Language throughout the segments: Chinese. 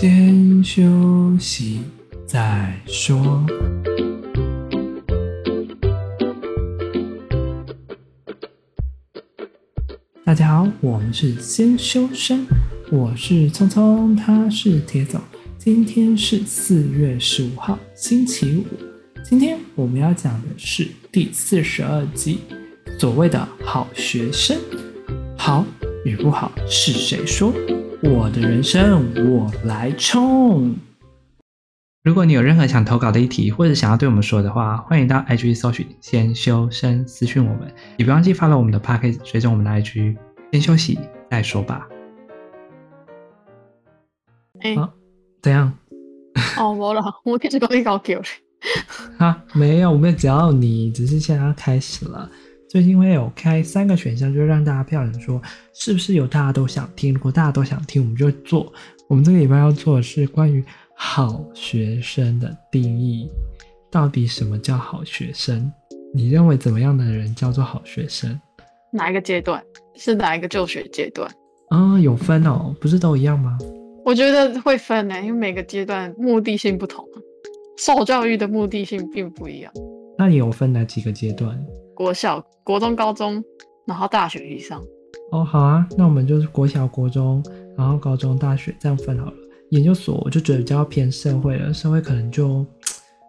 先休息再说。大家好，我们是先修身，我是聪聪，他是铁总。今天是四月十五号，星期五。今天我们要讲的是第四十二集，所谓的好学生，好与不好是谁说？我的人生我来冲。如果你有任何想投稿的议题，或者想要对我们说的话，欢迎到 IG 搜寻“先修身”私讯我们，也别忘记 follow 我们的 p a c k a g e 追踪我们的 IG。先休息再说吧。哎、欸啊，怎样？哦，没了，我开始搞一搞 Q 哈，没有，我没有找你，只是现在要开始了。最近会有开三个选项，就让大家票选说是不是有大家都想听。如果大家都想听，我们就做。我们这个礼拜要做的是关于好学生的定义，到底什么叫好学生？你认为怎么样的人叫做好学生？哪一个阶段？是哪一个就学阶段？啊、嗯，有分哦，不是都一样吗？我觉得会分呢，因为每个阶段目的性不同，受教育的目的性并不一样。那你有分哪几个阶段？国小、国中、高中，然后大学以上。哦，好啊，那我们就是国小、国中，然后高中、大学这样分好了。研究所我就觉得比较偏社会了，社会可能就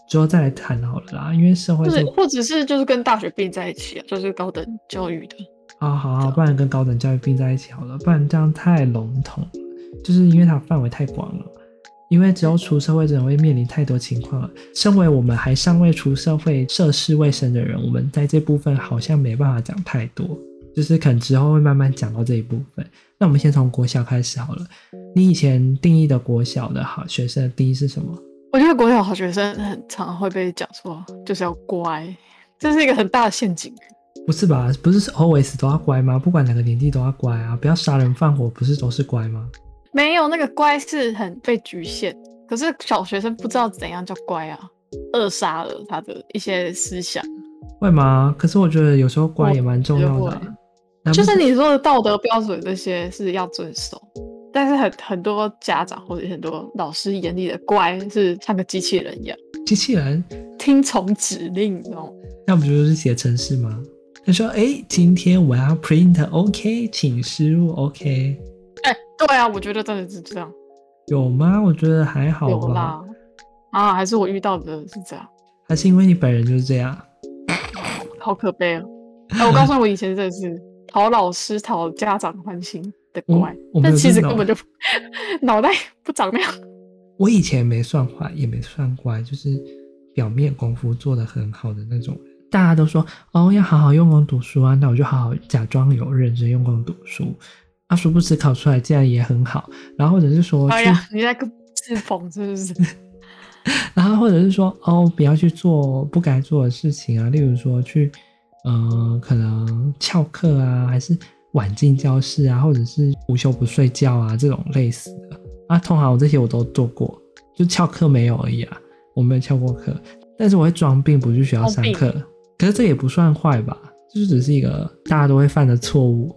之后再来谈好了啦，因为社会是或者是就是跟大学并在一起啊，就是高等教育的。啊好啊，不然跟高等教育并在一起好了，不然这样太笼统了，就是因为它范围太广了。因为只有出社会，真的会面临太多情况了。身为我们还尚未出社会、涉世未深的人，我们在这部分好像没办法讲太多，就是可能之后会慢慢讲到这一部分。那我们先从国小开始好了。你以前定义的国小的好学生的定义是什么？我觉得国小好学生很常会被讲说就是要乖，这是一个很大的陷阱。不是吧？不是 always 都要乖吗？不管哪个年纪都要乖啊！不要杀人放火，不是都是乖吗？没有，那个乖是很被局限，可是小学生不知道怎样叫乖啊，扼杀了他的一些思想。会吗？可是我觉得有时候乖也蛮重要的啊。就是你说的道德标准这些是要遵守，但是很很多家长或者很多老师眼里的乖是像个机器人一样。机器人听从指令，你知道吗？那不就是写程式吗？他说：“哎，今天我要 print，OK，请输入 OK。”哎，对啊，我觉得真的是这样。有吗？我觉得还好吧。有啦。啊，还是我遇到的是这样。还是因为你本人就是这样？好可悲啊。哎，我告诉你，我以前真的是 讨老师、讨家长欢心的乖，但其实根本就 脑袋不长那样。我以前没算坏，也没算乖，就是表面功夫做的很好的那种人。大家都说哦，要好好用功读书啊，那我就好好假装有认真用功读书。啊，殊不知考出来竟然也很好，然后或者是说，哎呀，你在自讽是不是？然后或者是说，哦，不要去做不该做的事情啊，例如说去，嗯、呃，可能翘课啊，还是晚进教室啊，或者是午休不睡觉啊，这种类似的。啊，通常我这些我都做过，就翘课没有而已啊，我没有翘过课，但是我会装病不去学校上课，可是这也不算坏吧，就是只是一个大家都会犯的错误。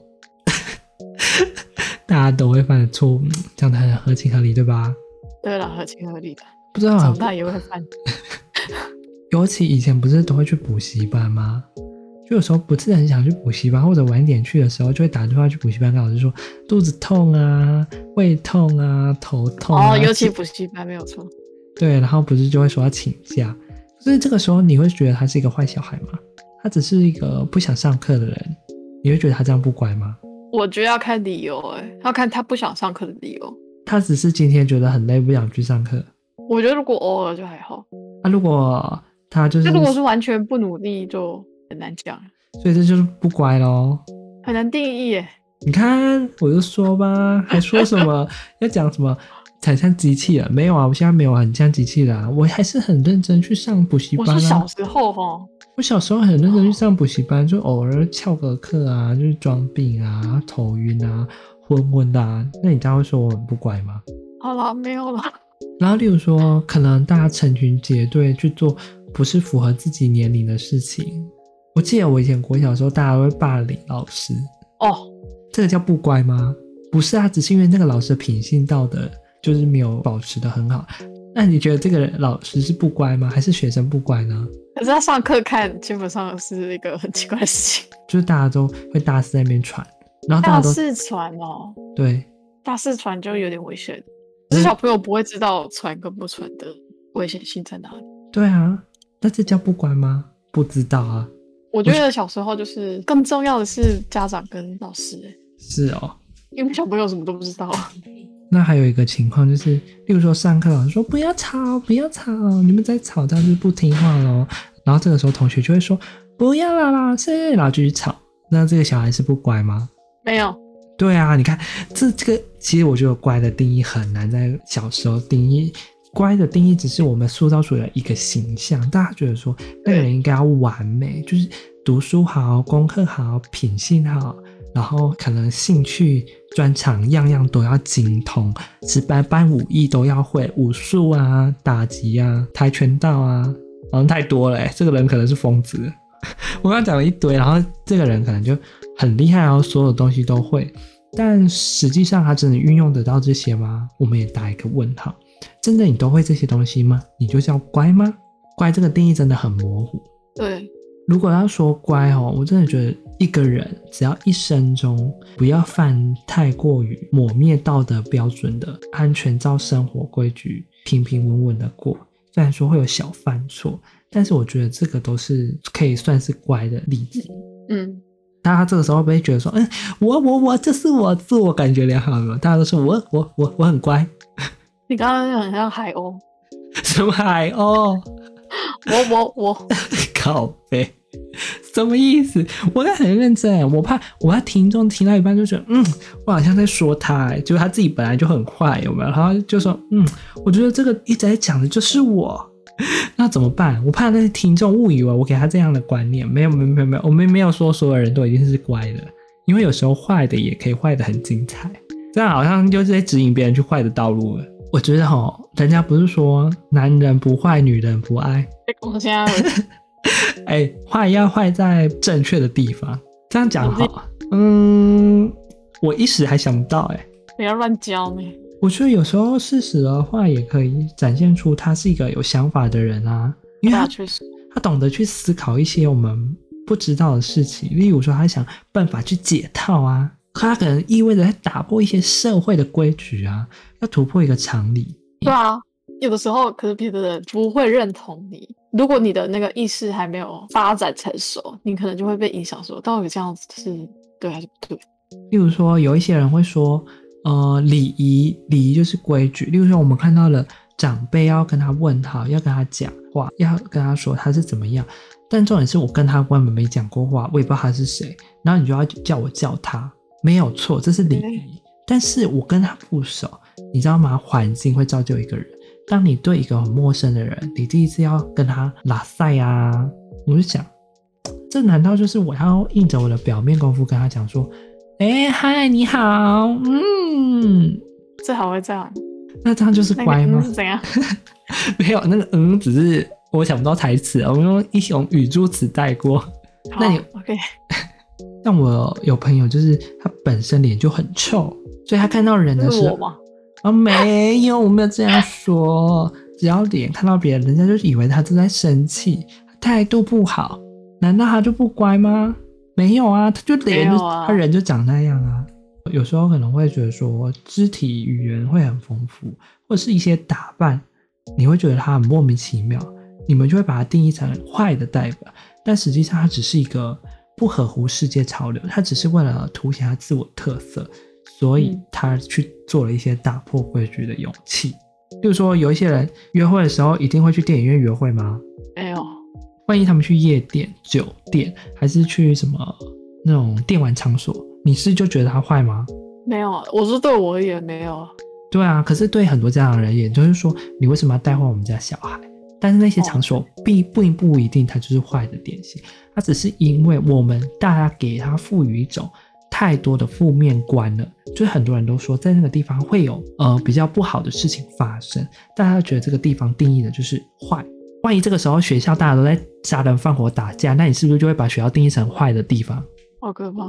大家都会犯的错误，讲得很合情合理，对吧？对了，合情合理的。不知道长大也会犯。尤其以前不是都会去补习班吗？就有时候不是很想去补习班，或者晚一点去的时候，就会打电话去补习班跟老师说肚子痛啊、胃痛啊、头痛啊。哦，尤其补习班没有错。对，然后不是就会说要请假。所以这个时候你会觉得他是一个坏小孩吗？他只是一个不想上课的人，你会觉得他这样不乖吗？我觉得要看理由，哎，要看他不想上课的理由。他只是今天觉得很累，不想去上课。我觉得如果偶尔就还好。啊，如果他就是，如果是完全不努力，就很难讲。所以这就是不乖咯，很难定义耶。你看，我就说吧，还说什么要讲什么，才像机器人？没有啊，我现在没有很像机器人啊，我还是很认真去上补习班啊。我是小时候哈。我小时候很认真去上补习班，就偶尔翘个课啊，就是装病啊、头晕啊、昏昏的啊。那你这样会说我很不乖吗？好了，没有了。然后，例如说，可能大家成群结队去做不是符合自己年龄的事情。我记得我以前国小的时候，大家都会霸凌老师。哦，这个叫不乖吗？不是啊，只是因为那个老师的品性道德就是没有保持的很好。那你觉得这个老师是不乖吗？还是学生不乖呢？可是他上课看，基本上是一个很奇怪的事情，就是大家都会大肆在那边传，然后大家都大肆传哦，对，大肆传就有点危险。可是小朋友不会知道传跟不传的危险性在哪里。对啊，那这叫不管吗？不知道啊。我觉得小时候就是更重要的是家长跟老师。是哦，因为小朋友什么都不知道。那还有一个情况就是，例如说上课老师说不要吵，不要吵，你们在吵，这样就不听话喽。然后这个时候同学就会说不要啦，老师，然后继续吵。那这个小孩是不乖吗？没有。对啊，你看这这个，其实我觉得乖的定义很难在小时候定义。乖的定义只是我们塑造出来一个形象，大家觉得说那个人应该要完美，就是读书好、功课好、品性好，然后可能兴趣专长样样都要精通，十八般武艺都要会，武术啊、打击啊、跆拳道啊，好像太多了，这个人可能是疯子。我刚刚讲了一堆，然后这个人可能就很厉害，然后所有东西都会，但实际上他真的运用得到这些吗？我们也打一个问号。真的你都会这些东西吗？你就叫乖吗？乖这个定义真的很模糊。对，如果要说乖哦，我真的觉得一个人只要一生中不要犯太过于抹灭道德标准的，安全照生活规矩，平平稳稳的过。虽然说会有小犯错，但是我觉得这个都是可以算是乖的例子。嗯，大家这个时候会不会觉得说，嗯，我我我这是我自我感觉良好的，大家都说我我我我很乖。你刚刚很像海鸥，什么海鸥？我我我 靠北，什么意思？我在很认真，我怕我怕听众听到一半就觉得，嗯，我好像在说他，就他自己本来就很坏，有没有？然后就说，嗯，我觉得这个一直在讲的就是我，那怎么办？我怕那些听众误以为我给他这样的观念，没有没有没有没有，我们没有说所有人都一定是乖的，因为有时候坏的也可以坏的很精彩，这样好像就是在指引别人去坏的道路了。我觉得哈，人家不是说男人不坏，女人不爱。我现在，哎，坏要坏在正确的地方，这样讲好。嗯，我一时还想不到，哎，不要乱教你。我觉得有时候适时的话也可以展现出他是一个有想法的人啊，因为他确实他懂得去思考一些我们不知道的事情，例如说他想办法去解套啊。他可能意味着他打破一些社会的规矩啊，要突破一个常理。对啊，有的时候可是别的人不会认同你。如果你的那个意识还没有发展成熟，你可能就会被影响，说到底这样子是对还是不对？例如说，有一些人会说，呃，礼仪，礼仪就是规矩。例如说，我们看到了长辈要跟他问好，要跟他讲话，要跟他说他是怎么样。但重点是我跟他根本没讲过话，我也不知道他是谁，然后你就要叫我叫他。没有错，这是礼仪。但是我跟他不熟，你知道吗？环境会造就一个人。当你对一个很陌生的人，你第一次要跟他拉塞啊，我就想，这难道就是我要硬着我的表面功夫跟他讲说，哎，嗨，你好，嗯，最好会这样。那这样就是乖吗？那个嗯、是怎样？没有，那个嗯，只是我想不到台词，我们用一种语助词带过。那你 OK。像我有朋友，就是他本身脸就很臭，所以他看到人的时候，啊，没有，我没有这样说。只要脸看到别人，人家就以为他正在生气，态度不好。难道他就不乖吗？没有啊，他就脸他人就长那样啊。有时候可能会觉得说，肢体语言会很丰富，或者是一些打扮，你会觉得他很莫名其妙，你们就会把他定义成坏的代表，但实际上他只是一个。不合乎世界潮流，他只是为了凸显他自我特色，所以他去做了一些打破规矩的勇气。比如说，有一些人约会的时候一定会去电影院约会吗？没有。万一他们去夜店、酒店，还是去什么那种电玩场所，你是就觉得他坏吗？没有，我是对我而言没有。对啊，可是对很多家长而言，就是说你为什么要带坏我们家小孩？但是那些场所并并不一定，它就是坏的典型。它只是因为我们大家给它赋予一种太多的负面观了，就是很多人都说在那个地方会有呃比较不好的事情发生，大家觉得这个地方定义的就是坏。万一这个时候学校大家都在杀人放火打架，那你是不是就会把学校定义成坏的地方？好可怕！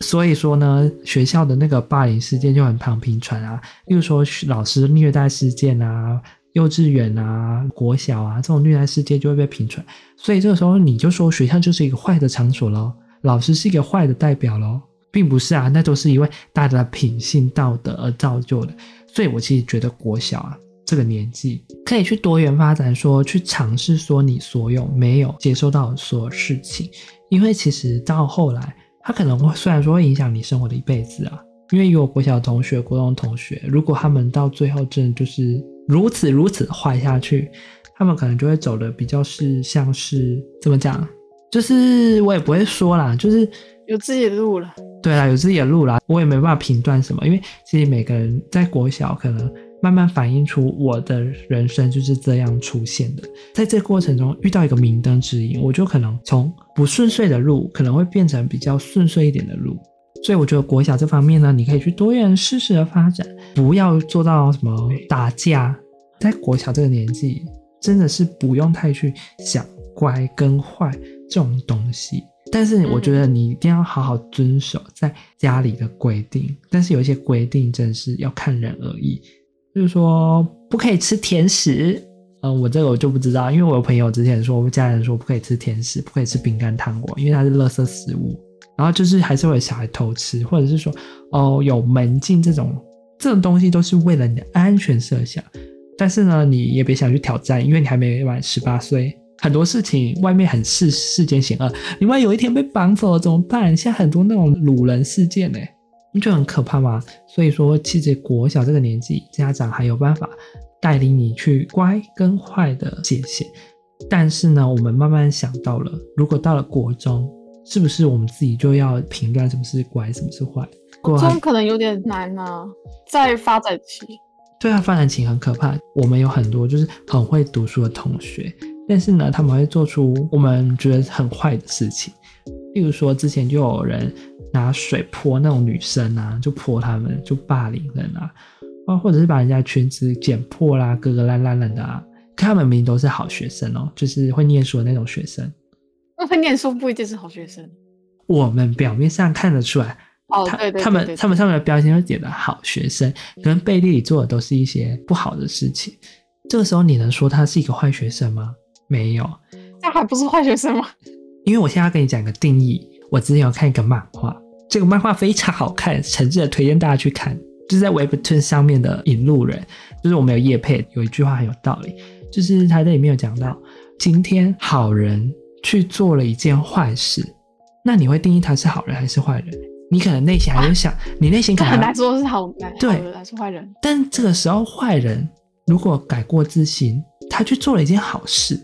所以说呢，学校的那个霸凌事件就很常频传啊，例如说老师虐待事件啊，幼稚园啊、国小啊这种虐待事件就会被频传。所以这个时候你就说学校就是一个坏的场所喽，老师是一个坏的代表喽，并不是啊，那都是因为大家的品性道德而造就的。所以我其实觉得国小啊这个年纪可以去多元发展说，去尝试说你所有没有接受到的所有事情，因为其实到后来。他可能会虽然说会影响你生活的一辈子啊，因为有国小同学、国中同学，如果他们到最后真的就是如此如此坏下去，他们可能就会走的比较是像是怎么讲，就是我也不会说啦，就是有自己的路了。对啦，有自己的路啦，我也没办法评断什么，因为其实每个人在国小可能。慢慢反映出我的人生就是这样出现的，在这过程中遇到一个明灯指引，我就可能从不顺遂的路可能会变成比较顺遂一点的路。所以我觉得国小这方面呢，你可以去多元试试的发展，不要做到什么打架。在国小这个年纪，真的是不用太去想乖跟坏这种东西。但是我觉得你一定要好好遵守在家里的规定，但是有一些规定真的是要看人而异。就是说不可以吃甜食，嗯，我这个我就不知道，因为我有朋友之前说，我们家人说不可以吃甜食，不可以吃饼干、糖果，因为它是垃圾食物。然后就是还是会有小孩偷吃，或者是说哦有门禁这种这种东西都是为了你的安全设想。但是呢，你也别想去挑战，因为你还没满十八岁，很多事情外面很世世间险恶，你万一有一天被绑走了怎么办？现在很多那种掳人事件呢。你就很可怕吗？所以说，其实国小这个年纪，家长还有办法带领你去乖跟坏的界限。但是呢，我们慢慢想到了，如果到了国中，是不是我们自己就要评断什么是乖，什么是坏？国中可能有点难啊，在发展期。对啊，发展期很可怕。我们有很多就是很会读书的同学，但是呢，他们会做出我们觉得很坏的事情。例如说，之前就有人。拿水泼那种女生啊，就泼他们，就霸凌人啊，啊，或者是把人家裙子剪破啦，割割烂烂烂的啊。可他们明明都是好学生哦，就是会念书的那种学生。那会念书不一定是好学生。我们表面上看得出来，哦，对对，对，对，对，他们他们上面的标签会写的好学生，可能背地里做的都是一些不好的事情。这个时候你能说他是一个坏学生吗？没有，那还不是坏学生吗？因为我现在要跟你讲一个定义。我之前有看一个漫画，这个漫画非常好看，诚挚的推荐大家去看。就是在 Webtoon 上面的《引路人》，就是我们有叶配，有一句话很有道理，就是他在里面有讲到，今天好人去做了一件坏事，那你会定义他是好人还是坏人？你可能内心还会想，你内心可能很难说是好人，对，还是坏人。但这个时候，坏人如果改过自新，他去做了一件好事，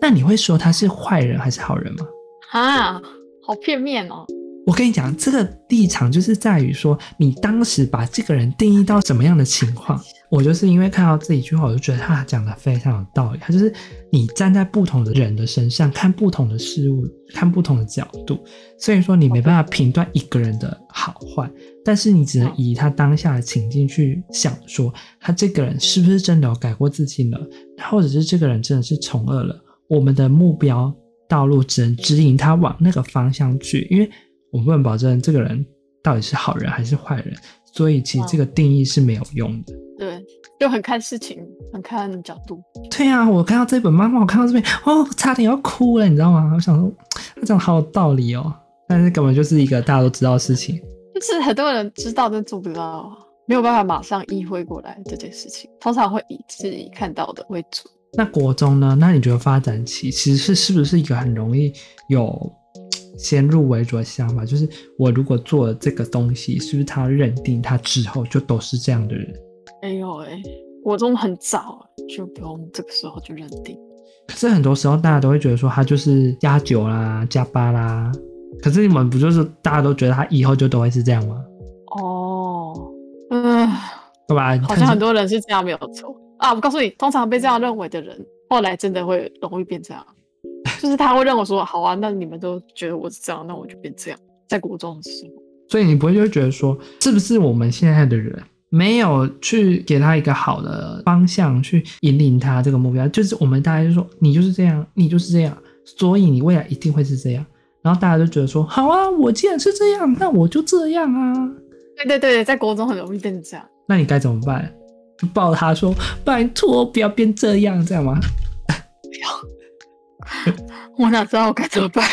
那你会说他是坏人还是好人吗？啊？好片面哦！我跟你讲，这个立场就是在于说，你当时把这个人定义到什么样的情况。我就是因为看到这一句话，我就觉得他讲的非常有道理。他就是你站在不同的人的身上看不同的事物，看不同的角度，所以说你没办法评断一个人的好坏，但是你只能以他当下的情境去想，说他这个人是不是真的有改过自新了，或者是这个人真的是从恶了。我们的目标。道路只能指引他往那个方向去，因为我们不能保证这个人到底是好人还是坏人，所以其实这个定义是没有用的。对，就很看事情，很看角度。对啊，我看到这本漫画，我看到这边，哦，差点要哭了，你知道吗？我想说，他讲好有道理哦，但是根本就是一个大家都知道的事情，就是很多人知道但做不到，没有办法马上意会过来这件事情，通常会以自己看到的为主。那国中呢？那你觉得发展期其实是是不是一个很容易有先入为主的想法？就是我如果做了这个东西，是不是他认定他之后就都是这样的人？没有哎，国中很早就不用这个时候就认定。可是很多时候大家都会觉得说他就是加九啦、加八啦。可是你们不就是大家都觉得他以后就都会是这样吗？哦，嗯，对吧？好像很多人是这样没有错。啊！我告诉你，通常被这样认为的人，后来真的会容易变这样，就是他会认为说：“好啊，那你们都觉得我是这样，那我就变这样。”在国中的时候，所以你不会就会觉得说，是不是我们现在的人没有去给他一个好的方向去引领他这个目标？就是我们大家就说，你就是这样，你就是这样，所以你未来一定会是这样。然后大家就觉得说，好啊，我既然是这样，那我就这样啊。对对对，在国中很容易变成这样。那你该怎么办？就抱他说，拜托不要变这样，这样吗？不要，我哪知道我该怎么办？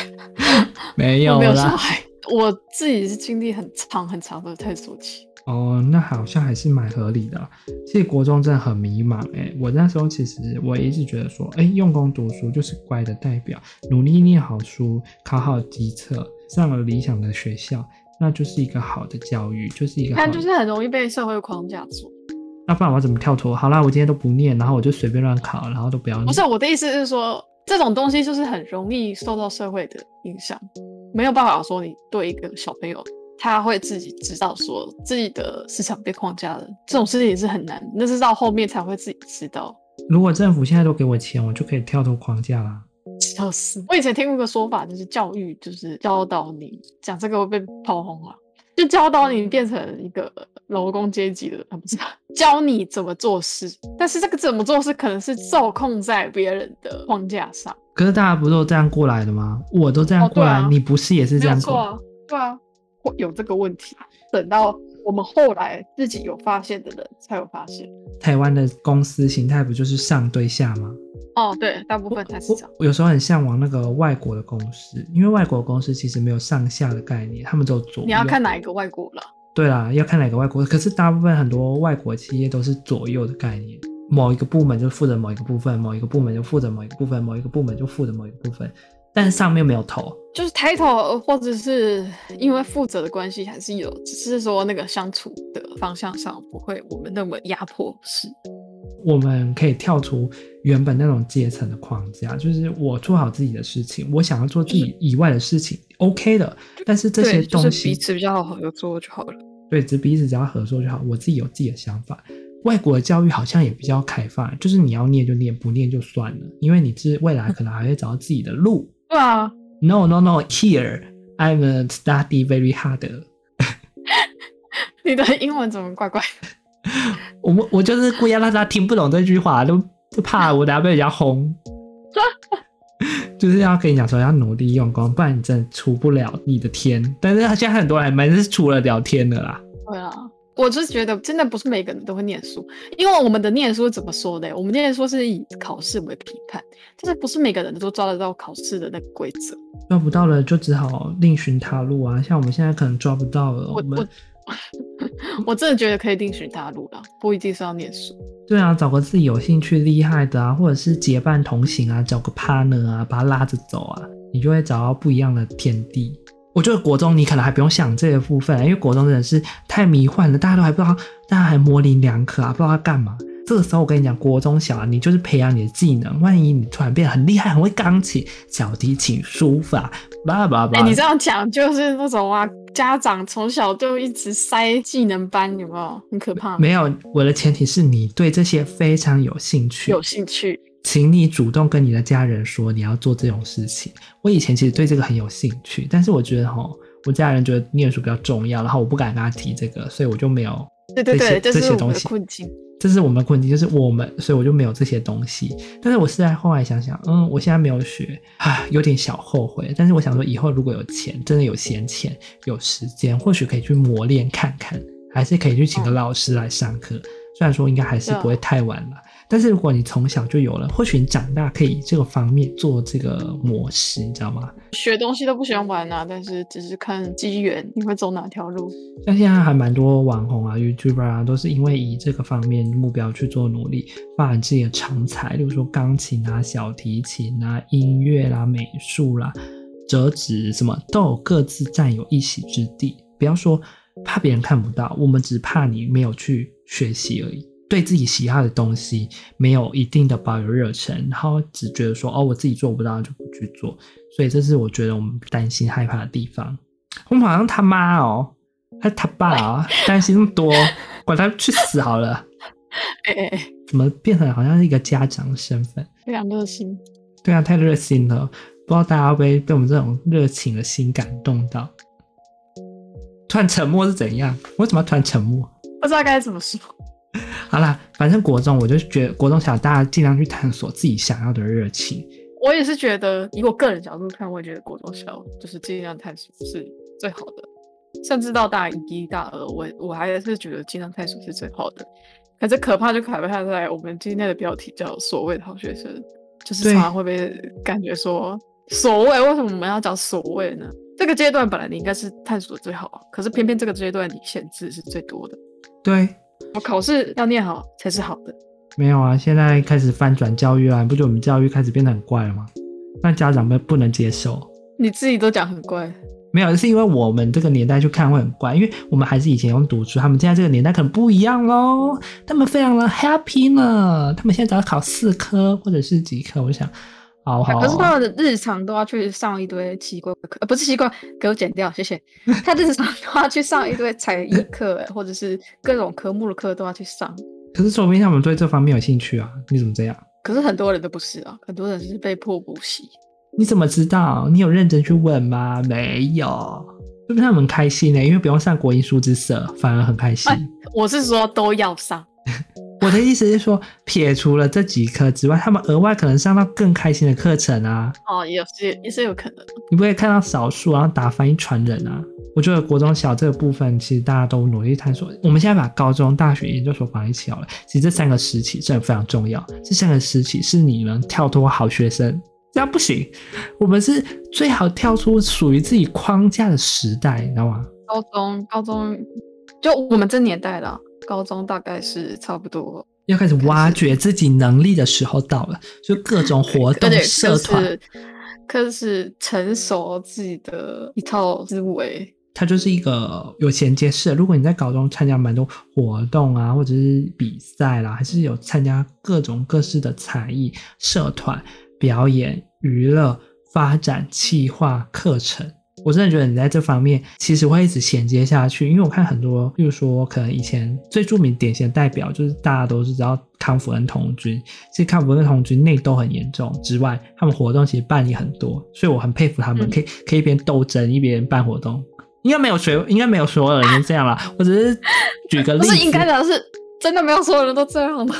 没有啦，我没有小孩，我自己是经历很长很长的探索期。哦，那好像还是蛮合理的。其实国中真的很迷茫哎，我那时候其实我一直觉得说，哎，用功读书就是乖的代表，努力念好书，考好基测，上了理想的学校，那就是一个好的教育，就是一个。但就是很容易被社会框架住。那不然我怎么跳脱？好啦，我今天都不念，然后我就随便乱考，然后都不要念。不是，我的意思是说，这种东西就是很容易受到社会的影响，没有办法说你对一个小朋友。他会自己知道说自己的思想被框架了，这种事情也是很难，那是到后面才会自己知道。如果政府现在都给我钱，我就可以跳脱框架啦。笑死！我以前听过一个说法，就是教育就是教导你，讲这个会被炮轰啊，就教导你变成一个劳工阶级的，不是教你怎么做事，但是这个怎么做事可能是受控在别人的框架上。可是大家不都这样过来的吗？我都这样过来，哦啊、你不是也是这样过来？对啊。会有这个问题，等到我们后来自己有发现的人才有发现。台湾的公司形态不就是上对下吗？哦，对，大部分才是这样。我有时候很向往那个外国的公司，因为外国公司其实没有上下的概念，他们只有左右。你要看哪一个外国了？对啦，要看哪个外国。可是大部分很多外国企业都是左右的概念，某一个部门就负责某一个部分，某一个部门就负责某一个部分，某一个部门就负责某一个部分。但是上面没有头，就是 title，或者是因为负责的关系还是有，只是说那个相处的方向上不会我们那么压迫式。我们可以跳出原本那种阶层的框架，就是我做好自己的事情，我想要做自己以外的事情，OK 的。但是这些东西，就是彼此比较好合作就好了。对，只彼此只要合作就好。我自己有自己的想法。外国的教育好像也比较开放，就是你要念就念，不念就算了，因为你是未来可能还会找到自己的路。对啊，No No No Here I'm study very hard。你的英文怎么怪怪的？我我就是故意让大家听不懂这句话，都就怕我等下被人家轰。就是要跟你讲说要努力用功，不然你真的出不了你的天。但是他现在很多人还是出了聊天的啦。对啊。我就是觉得，真的不是每个人都会念书，因为我们的念书怎么说的？我们念书是以考试为评判，就是不是每个人都抓得到考试的那个规则。抓不到了，就只好另寻他路啊！像我们现在可能抓不到了，我我，我，我真的觉得可以另寻他路了，不一定是要念书。对啊，找个自己有兴趣、厉害的啊，或者是结伴同行啊，找个 partner 啊，把他拉着走啊，你就会找到不一样的天地。我觉得国中你可能还不用想这个部分，因为国中真的是太迷幻了，大家都还不知道，大家还模棱两可啊，不知道要干嘛。这个时候我跟你讲，国中小啊，你就是培养你的技能，万一你突然变得很厉害，很会钢琴、小提琴、书法，叭叭叭。哎，你这样讲就是那种啊，家长从小就一直塞技能班，有没有？很可怕。没有，我的前提是你对这些非常有兴趣，有兴趣。请你主动跟你的家人说你要做这种事情。我以前其实对这个很有兴趣，但是我觉得哈，我家人觉得念书比较重要，然后我不敢跟他提这个，所以我就没有这些对对对，这些东西。困境，这是我们的困境，就是我们，所以我就没有这些东西。但是我是在后来想想，嗯，我现在没有学，啊，有点小后悔。但是我想说，以后如果有钱，真的有闲钱，有时间，或许可以去磨练看看，还是可以去请个老师来上课。嗯、虽然说应该还是不会太晚了。但是如果你从小就有了，或许你长大可以这个方面做这个模式，你知道吗？学东西都不喜欢玩啊，但是只是看机缘，你会走哪条路？像现在还蛮多网红啊、YouTuber 啊，都是因为以这个方面目标去做努力，发展自己的长才，例如说钢琴啊、小提琴啊、音乐啦、美术啦、折纸什么，都有各自占有一席之地。不要说怕别人看不到，我们只怕你没有去学习而已。对自己喜爱的东西没有一定的保有热忱，然后只觉得说哦，我自己做不到就不去做，所以这是我觉得我们担心害怕的地方。我们好像他妈哦，还他爸啊、哦，担心那么多，管他去死好了。哎哎哎，怎么变成好像是一个家长的身份？非常热心。对啊，太热心了，不知道大家会不会被我们这种热情的心感动到？突然沉默是怎样？为什么要突然沉默？不知道该怎么说。好啦，反正国中我就觉得国中小大家尽量去探索自己想要的热情，我也是觉得，以我个人角度看，我也觉得国中小就是尽量探索是最好的，甚至到大一、大二，我我还是觉得尽量探索是最好的。可是可怕就可怕在我们今天的标题叫“所谓的好学生”，就是常常会被感觉说“所谓”，为什么我们要讲“所谓”呢？这个阶段本来你应该是探索的最好，可是偏偏这个阶段你限制是最多的。对，我考试要念好才是好的。没有啊，现在开始翻转教育啊，你不觉得我们教育开始变得很怪了吗？那家长们不能接受。你自己都讲很怪，没有，是因为我们这个年代去看会很怪，因为我们还是以前用读书，他们现在这个年代可能不一样喽。他们非常的 happy 呢，他们现在只要考四科或者是几科，我想，好好。可是他们的日常都要去上一堆奇怪的课，呃，不是奇怪，给我剪掉，谢谢。他日常都要去上一堆才艺课，或者是各种科目的课都要去上。可是说明他们对这方面有兴趣啊？你怎么这样？可是很多人都不是啊，很多人是被迫补习。你怎么知道？你有认真去问吗？没有，是不是他们很开心呢、欸？因为不用上国英数之社，反而很开心。欸、我是说都要上。我的意思是说，撇除了这几科之外，他们额外可能上到更开心的课程啊。哦，也是也是有可能。你不会看到少数然后打翻一船人啊？我觉得国中小这个部分，其实大家都努力探索。我们现在把高中、大学、研究所放一起好了。其实这三个时期真的非常重要。这三个时期是你们跳脱好学生，这样不行。我们是最好跳出属于自己框架的时代，你知道吗？高中，高中，就我们这年代的高中，大概是差不多要开始挖掘自己能力的时候到了，就各种活动、社团，开始成熟自己的一套思维。它就是一个有衔接式。如果你在高中参加蛮多活动啊，或者是比赛啦，还是有参加各种各式的才艺、社团、表演、娱乐、发展、企划、课程，我真的觉得你在这方面其实会一直衔接下去。因为我看很多，比如说可能以前最著名典型的代表，就是大家都是知道康福恩童军。其实康福恩童军内斗很严重之外，他们活动其实办理很多，所以我很佩服他们，可以可以一边斗争一边办活动。应该没有谁，应该没有所有人都这样啦。我只是举个 例子，不是应该的，是真的没有所有人都这样的。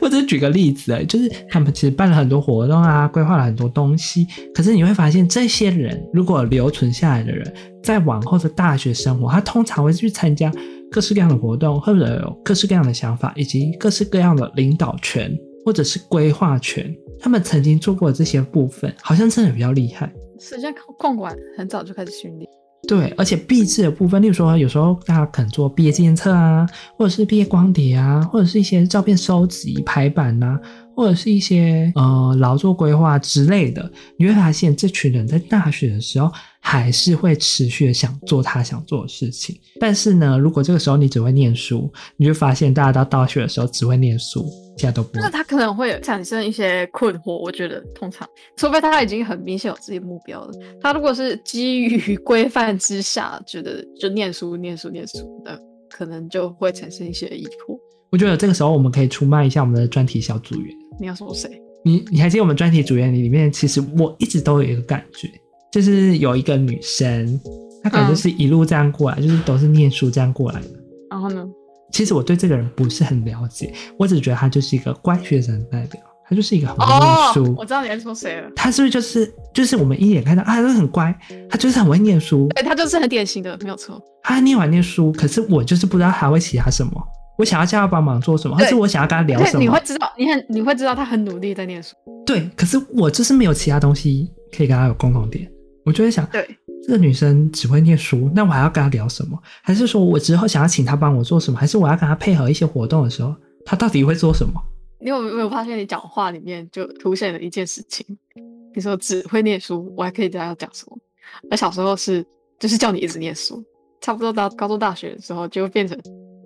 我只是举个例子，哎，就是他们其实办了很多活动啊，规划了很多东西。可是你会发现，这些人如果留存下来的人，在往后的大学生活，他通常会去参加各式各样的活动，或者有各式各样的想法，以及各式各样的领导权或者是规划权。他们曾经做过的这些部分，好像真的比较厉害。实际上控管很早就开始训练。对，而且毕制的部分，例如说，有时候大家可能做毕业纪念册啊，或者是毕业光碟啊，或者是一些照片收集、排版呐、或者是一些呃劳作规划之类的，你会发现这群人在大学的时候还是会持续的想做他想做的事情。但是呢，如果这个时候你只会念书，你就发现大家到大学的时候只会念书。其他都不会，那他可能会产生一些困惑。我觉得通常，除非他已经很明显有自己的目标了。他如果是基于规范之下，觉得就念书、念书、念书的，可能就会产生一些疑惑。我觉得这个时候我们可以出卖一下我们的专题小组员。你要说谁？你你还记得我们专题组员里面，其实我一直都有一个感觉，就是有一个女生，她可能就是一路这样过来，嗯、就是都是念书这样过来的。然后呢？其实我对这个人不是很了解，我只觉得他就是一个乖学生的代表，他就是一个很会念书。哦，我知道你在说谁了。他是不是就是就是我们一眼看到啊，他很乖，他就是很会念书。对，他就是很典型的，没有错。他念完念书，可是我就是不知道他会其他什么。我想要叫他帮忙做什么，还是我想要跟他聊什么？你会知道，你很你会知道他很努力在念书。对，可是我就是没有其他东西可以跟他有共同点。我就会想，对。这个女生只会念书，那我还要跟她聊什么？还是说我之后想要请她帮我做什么？还是我要跟她配合一些活动的时候，她到底会做什么？你有没有发现，你讲话里面就凸显了一件事情？你说只会念书，我还可以知道要讲什么。而小时候是就是叫你一直念书，差不多到高中大学的时候，就会变成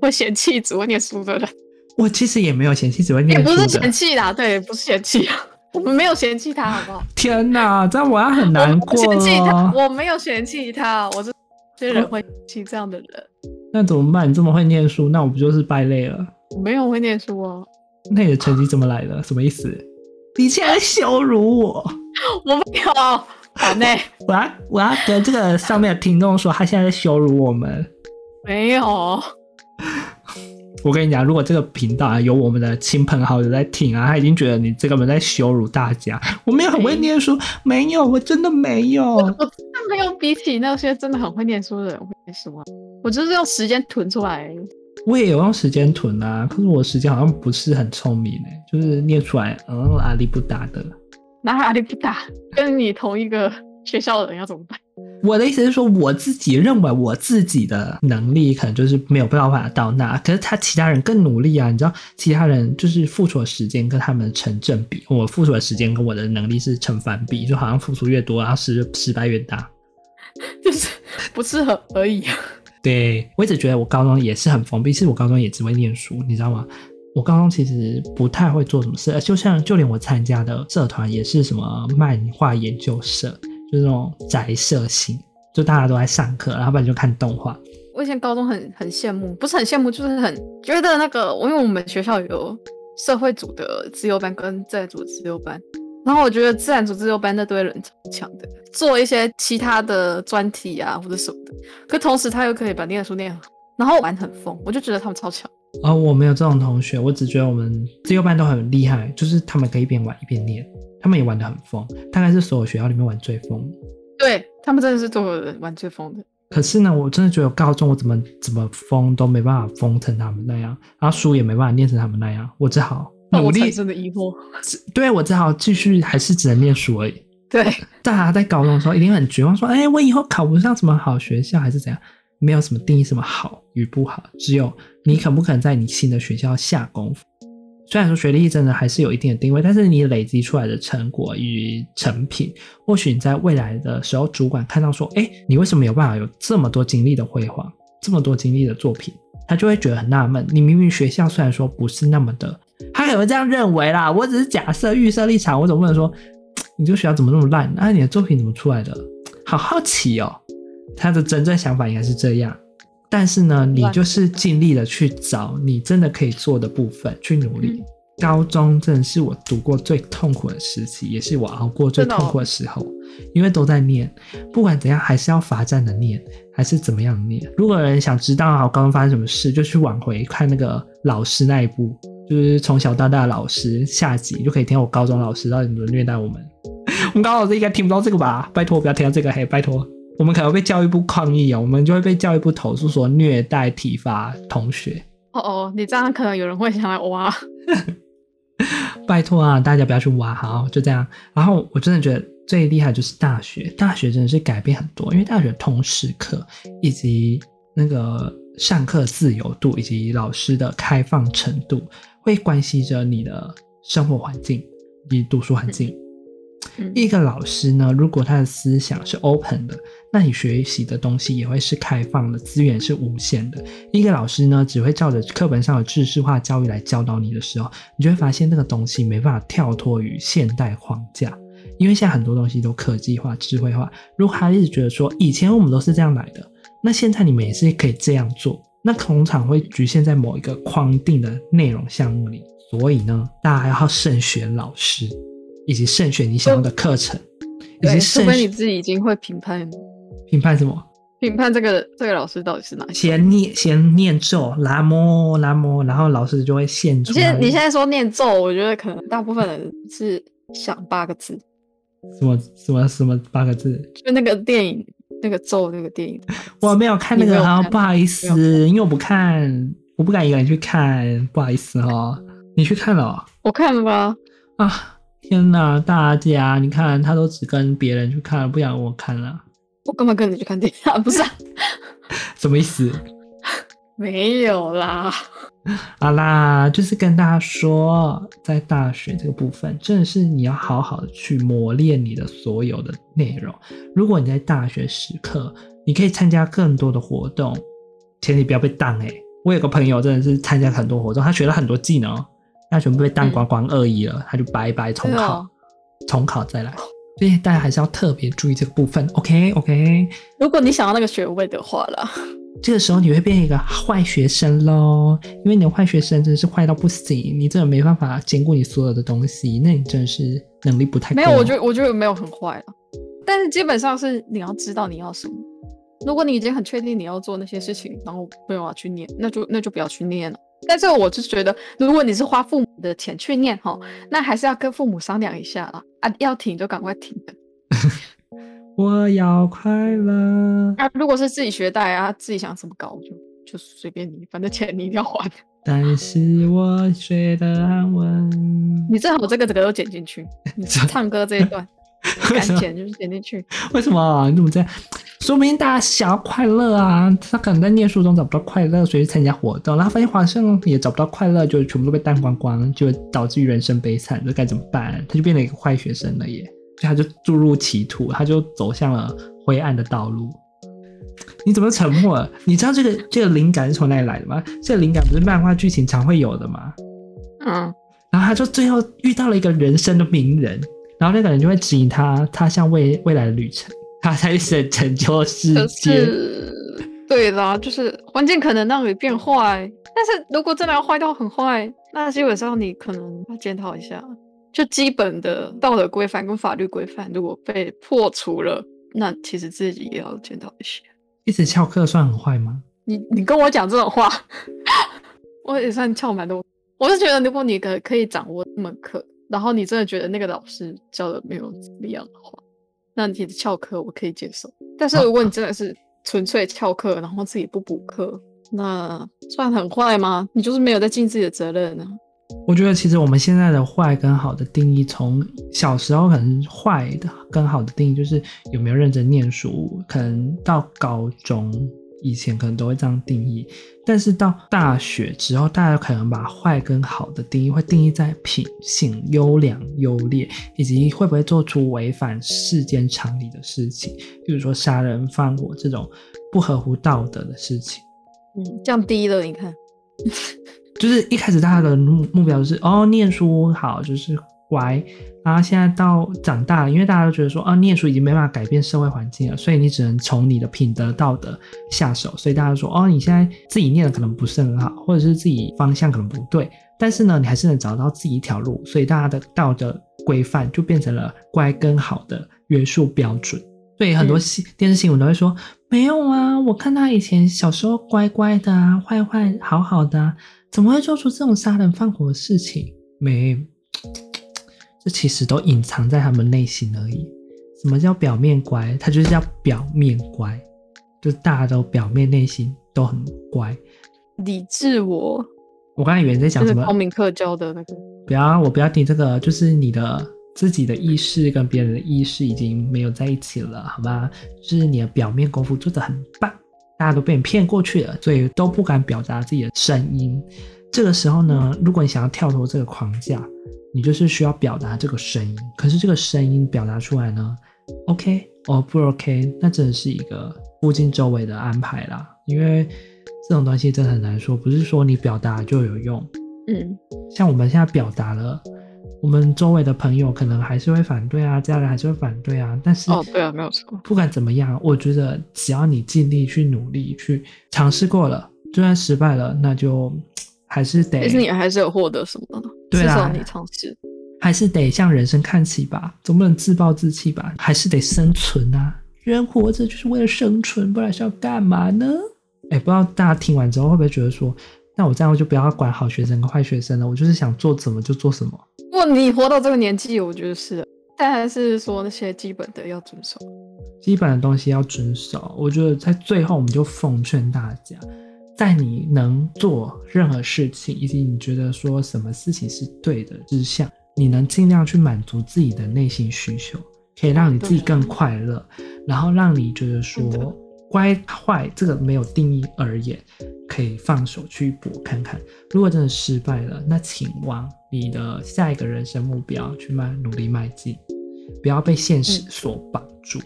会嫌弃只会念书的人。我其实也没有嫌弃只会念书的，也不是嫌弃啦，对，不是嫌弃啊。我们没有嫌弃他，好不好？天哪，这样我要很难过。嫌弃他，我没有嫌弃他，我是这人会嫌弃这样的人。那怎么办？你这么会念书，那我不就是败类了？我没有会念书哦。那你的成绩怎么来的？什么意思？你竟然羞辱我！我没有，好内。我要我要跟这个上面的听众说，他现在在羞辱我们。没有。我跟你讲，如果这个频道啊有我们的亲朋好友在听啊，他已经觉得你这个人在羞辱大家。我没有很会念书，没有，我真的没有。我真的没有比起那些真的很会念书的人会念书啊。我就是用时间囤出来。我也有用时间囤啊，可是我时间好像不是很聪明哎、欸，就是念出来嗯阿里不达的。哪阿里不打？跟你同一个学校的人要怎么办？我的意思是说，我自己认为我自己的能力可能就是没有办法到那，可是他其他人更努力啊！你知道，其他人就是付出的时间跟他们成正比，我付出的时间跟我的能力是成反比，就好像付出越多，然后失失败越大，就是不适合而已。啊对，我一直觉得我高中也是很封闭，其实我高中也只会念书，你知道吗？我高中其实不太会做什么事，就像就连我参加的社团也是什么漫画研究社，就是那种宅社型，就大家都在上课，然后不然就看动画。我以前高中很很羡慕，不是很羡慕，就是很觉得那个，因为我们学校有社会组的自由班跟自然组的资优班。然后我觉得自然组自由班那堆人超强的，做一些其他的专题啊或者什么的，可同时他又可以把念书念好，然后玩很疯，我就觉得他们超强。哦，我没有这种同学，我只觉得我们自由班都很厉害，就是他们可以一边玩一边念，他们也玩的很疯，大概是所有学校里面玩最疯。对，他们真的是所有人玩最疯的。可是呢，我真的觉得高中我怎么怎么疯都没办法疯成他们那样，然后书也没办法念成他们那样，我只好。努力真的疑惑，对，我只好继续，还是只能念书而已。对，大家在高中的时候一定很绝望，说：“哎、欸，我以后考不上什么好学校，还是怎样？”没有什么定义什么好与不好，只有你肯不肯在你新的学校下功夫。虽然说学历真的还是有一定的定位，但是你累积出来的成果与成品，或许你在未来的时候，主管看到说：“哎、你为什么有办法有这么多精力的辉煌，这么多精力的作品？”他就会觉得很纳闷。你明明学校虽然说不是那么的。他可能这样认为啦，我只是假设预设立场，我总不能说你这个学校怎么那么烂？那、啊、你的作品怎么出来的？好好奇哦。他的真正想法应该是这样，但是呢，你就是尽力的去找你真的可以做的部分去努力。高中真的是我读过最痛苦的时期，也是我熬过最痛苦的时候，因为都在念，不管怎样还是要罚站的念，还是怎么样念。如果有人想知道我高中发生什么事，就去往回看那个老师那一部。就是从小到大的老师，下集就可以听我高中老师到底怎么虐待我们。我们高中老师应该听不到这个吧？拜托不要听到这个，嘿，拜托，我们可能会被教育部抗议啊，我们就会被教育部投诉说虐待体罚同学。哦哦，你这样可能有人会想来挖。拜托啊，大家不要去挖，好，就这样。然后我真的觉得最厉害就是大学，大学真的是改变很多，因为大学通识课以及那个上课自由度以及老师的开放程度。会关系着你的生活环境以及读书环境。嗯。一个老师呢，如果他的思想是 open 的，那你学习的东西也会是开放的，资源是无限的。一个老师呢，只会照着课本上的知识化教育来教导你的时候，你就会发现那个东西没办法跳脱于现代框架，因为现在很多东西都科技化、智慧化。如果他一直觉得说以前我们都是这样来的，那现在你们也是可以这样做。那通常会局限在某一个框定的内容项目里，所以呢，大家还要慎选老师，以及慎选你想要的课程，以及慎选。你自己已经会评判，评判什么？评判这个这个老师到底是哪？先念先念咒，南无南无，然后老师就会现出。你现在你现在说念咒，我觉得可能大部分人是想八个字，什么什么什么八个字？就那个电影。那个咒那个电影，我没有看那个哈，不好意思，因为我不看，我不敢一个人去看，不好意思哈。你去看了喔？我看了吧。啊，天哪，大家，你看他都只跟别人去看，不想我看了。我干嘛跟你去看电影啊？不是啊，什么意思？没有啦。好啦，就是跟大家说，在大学这个部分，真的是你要好好的去磨练你的所有的内容。如果你在大学时刻，你可以参加更多的活动，前提不要被当哎、欸。我有个朋友真的是参加很多活动，他学了很多技能，他全部被当光光二一了，嗯、他就拜拜重考，重考再来。所以大家还是要特别注意这个部分。OK OK。如果你想要那个学位的话啦。这个时候你会变成一个坏学生喽，因为你的坏学生真的是坏到不行，你真的没办法兼顾你所有的东西，那你真的是能力不太够。没有，我觉得我觉得没有很坏了，但是基本上是你要知道你要什么。如果你已经很确定你要做那些事情，然后没有要去念，那就那就不要去念了。但是我就觉得，如果你是花父母的钱去念哈，那还是要跟父母商量一下啦。啊，要停就赶快停的。我要快乐。那、啊、如果是自己学贷啊，自己想怎么搞就就随便你，反正钱你一定要还。但是我睡得安稳。你最好这个这个都剪进去，你唱歌这一段，赶剪就是剪进去。为什么？你怎么这样？说明大家想要快乐啊，他可能在念书中找不到快乐，所以参加活动，然后发现好像也找不到快乐，就全部都被淡光光，就导致于人生悲惨，这该怎么办？他就变成一个坏学生了耶，所以他就注入歧途，他就走向了灰暗的道路。你怎么沉默了？你知道这个这个灵感是从哪里来的吗？这个灵感不是漫画剧情常会有的吗？嗯，然后他就最后遇到了一个人生的名人，然后那个人就会指引他，他向未未来的旅程。他才是拯救世界。对啦，就是环境可能让你变坏，但是如果真的要坏到很坏，那基本上你可能要检讨一下，就基本的道德规范跟法律规范如果被破除了，那其实自己也要检讨一些。一直翘课算很坏吗？你你跟我讲这种话，我也算翘蛮多。我是觉得，如果你可可以掌握这门课，然后你真的觉得那个老师教的没有怎么样的话。那你的翘课我可以接受，但是如果你 真的是纯粹翘课，然后自己不补课，那算很坏吗？你就是没有在尽自己的责任呢。我觉得其实我们现在的坏跟好的定义，从小时候可能坏的跟好的定义就是有没有认真念书，可能到高中。以前可能都会这样定义，但是到大学之后，大家可能把坏跟好的定义会定义在品性、优良、优劣，以及会不会做出违反世间常理的事情，比如说杀人放火这种不合乎道德的事情。嗯，降低了，你看，就是一开始大家的目目标是哦，念书好，就是。乖，然后现在到长大了，因为大家都觉得说，啊，念书已经没办法改变社会环境了，所以你只能从你的品德道德下手。所以大家说，哦，你现在自己念的可能不是很好，或者是自己方向可能不对，但是呢，你还是能找到自己一条路。所以大家的道德规范就变成了乖跟好的约束标准。所以很多新电视新闻都会说，嗯、没有啊，我看他以前小时候乖乖的啊，坏坏好好的啊，怎么会做出这种杀人放火的事情？没。这其实都隐藏在他们内心而已。什么叫表面乖？他就是叫表面乖，就是大家都表面内心都很乖。理智我，我刚才以为你在讲什么？公民课教的那个。不要，我不要听这个。就是你的自己的意识跟别人的意识已经没有在一起了，好吗？就是你的表面功夫做得很棒，大家都被你骗过去了，所以都不敢表达自己的声音。这个时候呢，如果你想要跳脱这个框架。你就是需要表达这个声音，可是这个声音表达出来呢，OK 哦不 OK，那真的是一个附近周围的安排啦。因为这种东西真的很难说，不是说你表达就有用。嗯，像我们现在表达了，我们周围的朋友可能还是会反对啊，家人还是会反对啊。但是哦，对啊，没有错。不管怎么样，我觉得只要你尽力去努力去尝试过了，就算失败了，那就。还是得，其实你还是有获得什么的，对啊，至少你尝试，还是得向人生看齐吧，总不能自暴自弃吧，还是得生存啊！人活着就是为了生存，不然是要干嘛呢？哎，不知道大家听完之后会不会觉得说，那我这样就不要管好学生跟坏学生了，我就是想做什么就做什么。不过你活到这个年纪，我觉得是，但还是说那些基本的要遵守，基本的东西要遵守。我觉得在最后，我们就奉劝大家。在你能做任何事情，以及你觉得说什么事情是对的之下，你能尽量去满足自己的内心需求，可以让你自己更快乐，然后让你觉得说乖坏这个没有定义而言，可以放手去搏看看。如果真的失败了，那请往你的下一个人生目标去迈努力迈进，不要被现实所绑住。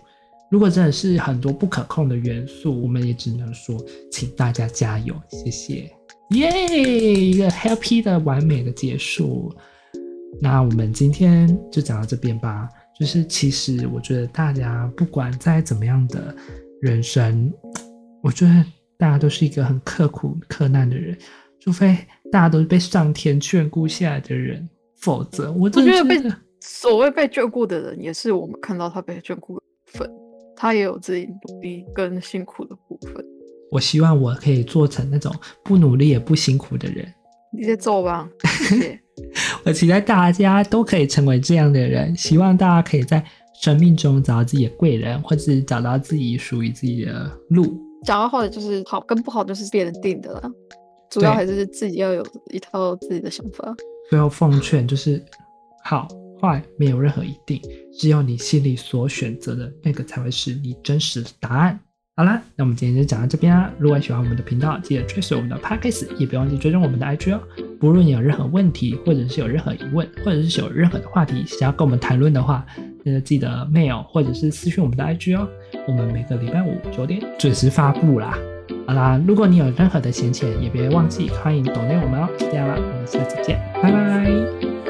如果真的是很多不可控的元素，我们也只能说，请大家加油，谢谢，耶，一个 happy 的完美的结束。那我们今天就讲到这边吧。就是其实我觉得大家不管再怎么样的人生，我觉得大家都是一个很刻苦克难的人，除非大家都是被上天眷顾下来的人，否则我真的觉得，觉得被所谓被眷顾的人，也是我们看到他被眷顾的部分。他也有自己努力跟辛苦的部分。我希望我可以做成那种不努力也不辛苦的人，你在做吧，谢谢。我期待大家都可以成为这样的人，希望大家可以在生命中找到自己的贵人，或是找到自己属于自己的路。找到好的就是好跟不好都是别人定的了，主要还是自己要有一套自己的想法。最后奉劝就是，好坏没有任何一定，只有你心里所选择的那个才会是你真实的答案。好啦，那我们今天就讲到这边啦。如果喜欢我们的频道，记得追随我们的 Podcast，也别忘记追踪我们的 IG 哦。不论你有任何问题，或者是有任何疑问，或者是有任何的话题想要跟我们谈论的话，那就记得 mail 或者是私讯我们的 IG 哦。我们每个礼拜五九点准时发布啦。好啦，如果你有任何的闲钱，也别忘记欢迎抖内我们哦。这样啦，我们下次见，拜拜。